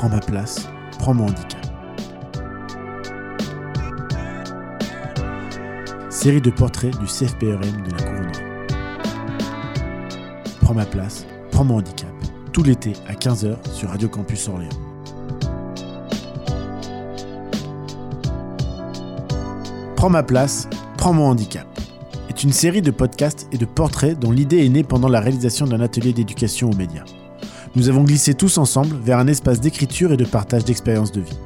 Prends ma place, prends mon handicap. Série de portraits du CFPRM de la couronnerie. Prends ma place, prends mon handicap. Tout l'été à 15h sur Radio Campus Orléans. Prends ma place, prends mon handicap est une série de podcasts et de portraits dont l'idée est née pendant la réalisation d'un atelier d'éducation aux médias. Nous avons glissé tous ensemble vers un espace d'écriture et de partage d'expériences de vie.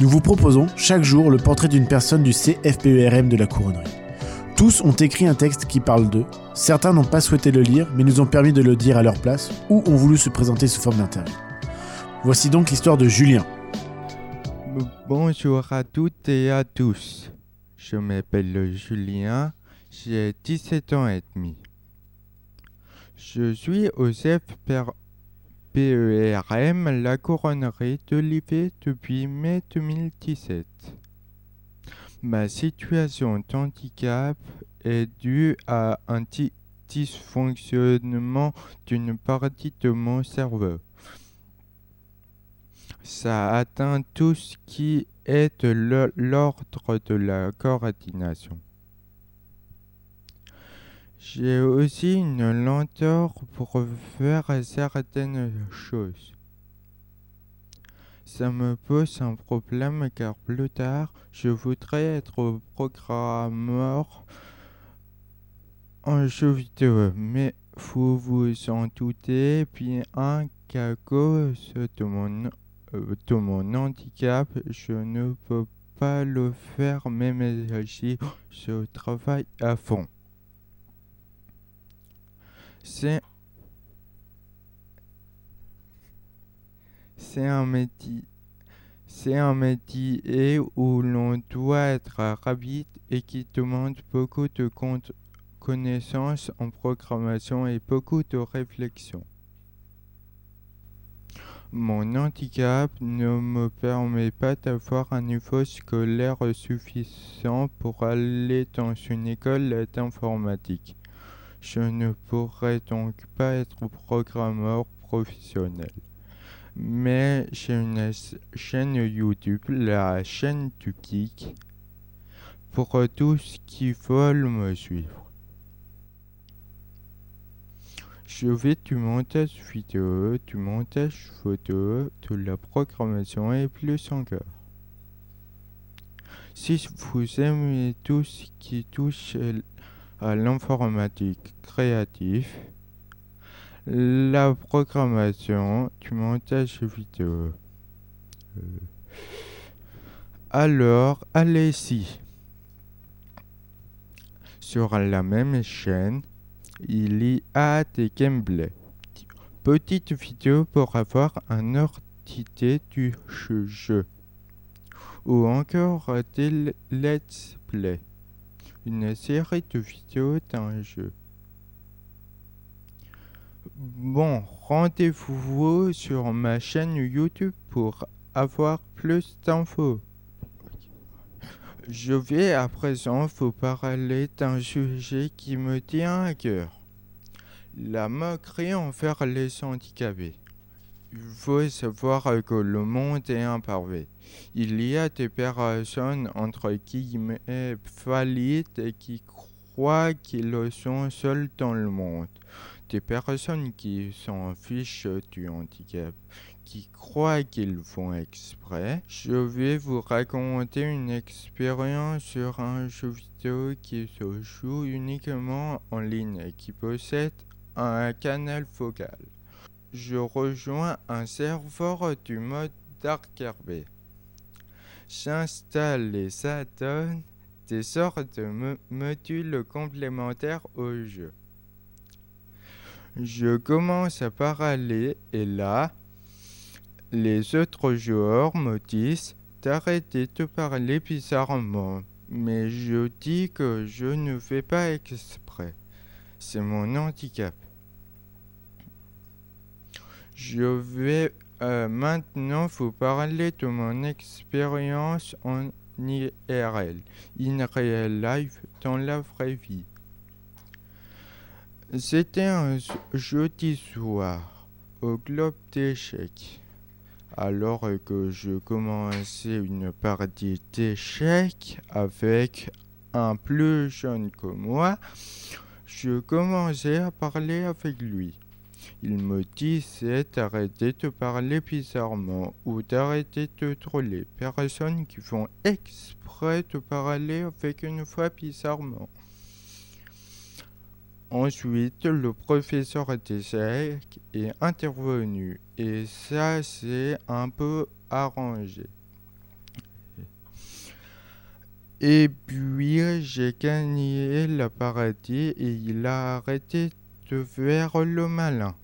Nous vous proposons chaque jour le portrait d'une personne du CFPERM de la couronnerie. Tous ont écrit un texte qui parle d'eux. Certains n'ont pas souhaité le lire, mais nous ont permis de le dire à leur place, ou ont voulu se présenter sous forme d'interview. Voici donc l'histoire de Julien. Bonjour à toutes et à tous. Je m'appelle Julien, j'ai 17 ans et demi. Je suis au CFPERM, la couronnerie d'Olivier depuis mai 2017. Ma situation de handicap est due à un dysfonctionnement d'une partie de mon cerveau. Ça atteint tout ce qui est de l'ordre de la coordination. J'ai aussi une lenteur pour faire certaines choses. Ça me pose un problème car plus tard, je voudrais être programmeur en jeu vidéo. Mais vous vous en doutez bien qu'à cause de mon, de mon handicap, je ne peux pas le faire même si je travaille à fond. C'est un métier. Un métier où l'on doit être rapide et qui demande beaucoup de connaissances en programmation et beaucoup de réflexion. Mon handicap ne me permet pas d'avoir un niveau scolaire suffisant pour aller dans une école d'informatique. Je ne pourrais donc pas être programmeur professionnel. Mais j'ai une chaîne YouTube, la chaîne du geek, pour tous qui veulent me suivre. Je fais du montage vidéo, du montage photo, de la programmation et plus encore. Si vous aimez tout ce qui touche à l'informatique créatif, la programmation du montage vidéo. Euh, alors, allez-y. Sur la même chaîne, il y a des gameplays. Petite vidéo pour avoir un ordre du jeu. Ou encore des let's play une série de vidéos d'un jeu. Bon, rendez-vous sur ma chaîne YouTube pour avoir plus d'infos. Je vais à présent vous parler d'un sujet qui me tient à cœur. La moquerie envers les handicapés. Il faut savoir que le monde est imparfait. Il y a des personnes entre guillemets valides qui croient qu'ils sont seuls dans le monde. Des personnes qui s'en fichent du handicap, qui croient qu'ils font exprès. Je vais vous raconter une expérience sur un jeu vidéo qui se joue uniquement en ligne et qui possède un canal focal je rejoins un serveur du mode Dark RB. J'installe les donne des sortes de modules complémentaires au jeu. Je commence à parler et là, les autres joueurs me disent d'arrêter de parler bizarrement, mais je dis que je ne fais pas exprès. C'est mon handicap. Je vais euh, maintenant vous parler de mon expérience en IRL, in real life, dans la vraie vie. C'était un jeudi soir au Globe d'échecs alors que je commençais une partie d'échecs avec un plus jeune que moi, je commençais à parler avec lui. Il me disait d'arrêter de parler bizarrement ou d'arrêter de troller. Personnes qui font exprès de parler avec une voix bizarrement. Ensuite, le professeur d'échecs est intervenu et ça s'est un peu arrangé. Et puis j'ai gagné la paradis et il a arrêté de le malin.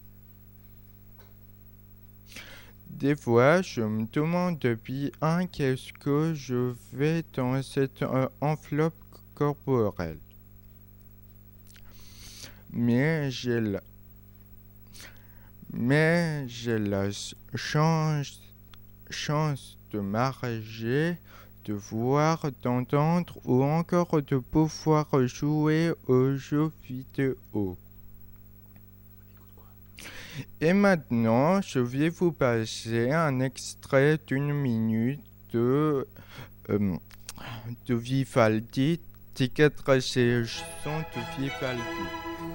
Des fois, je me demande un qu'est-ce que je fais dans cette euh, enveloppe corporelle? Mais j'ai la, mais chance, de marger, de voir, d'entendre ou encore de pouvoir jouer aux jeux vidéo. Et maintenant, je vais vous passer un extrait d'une minute de, euh, de Vivaldi, quatre saisons de Vivaldi.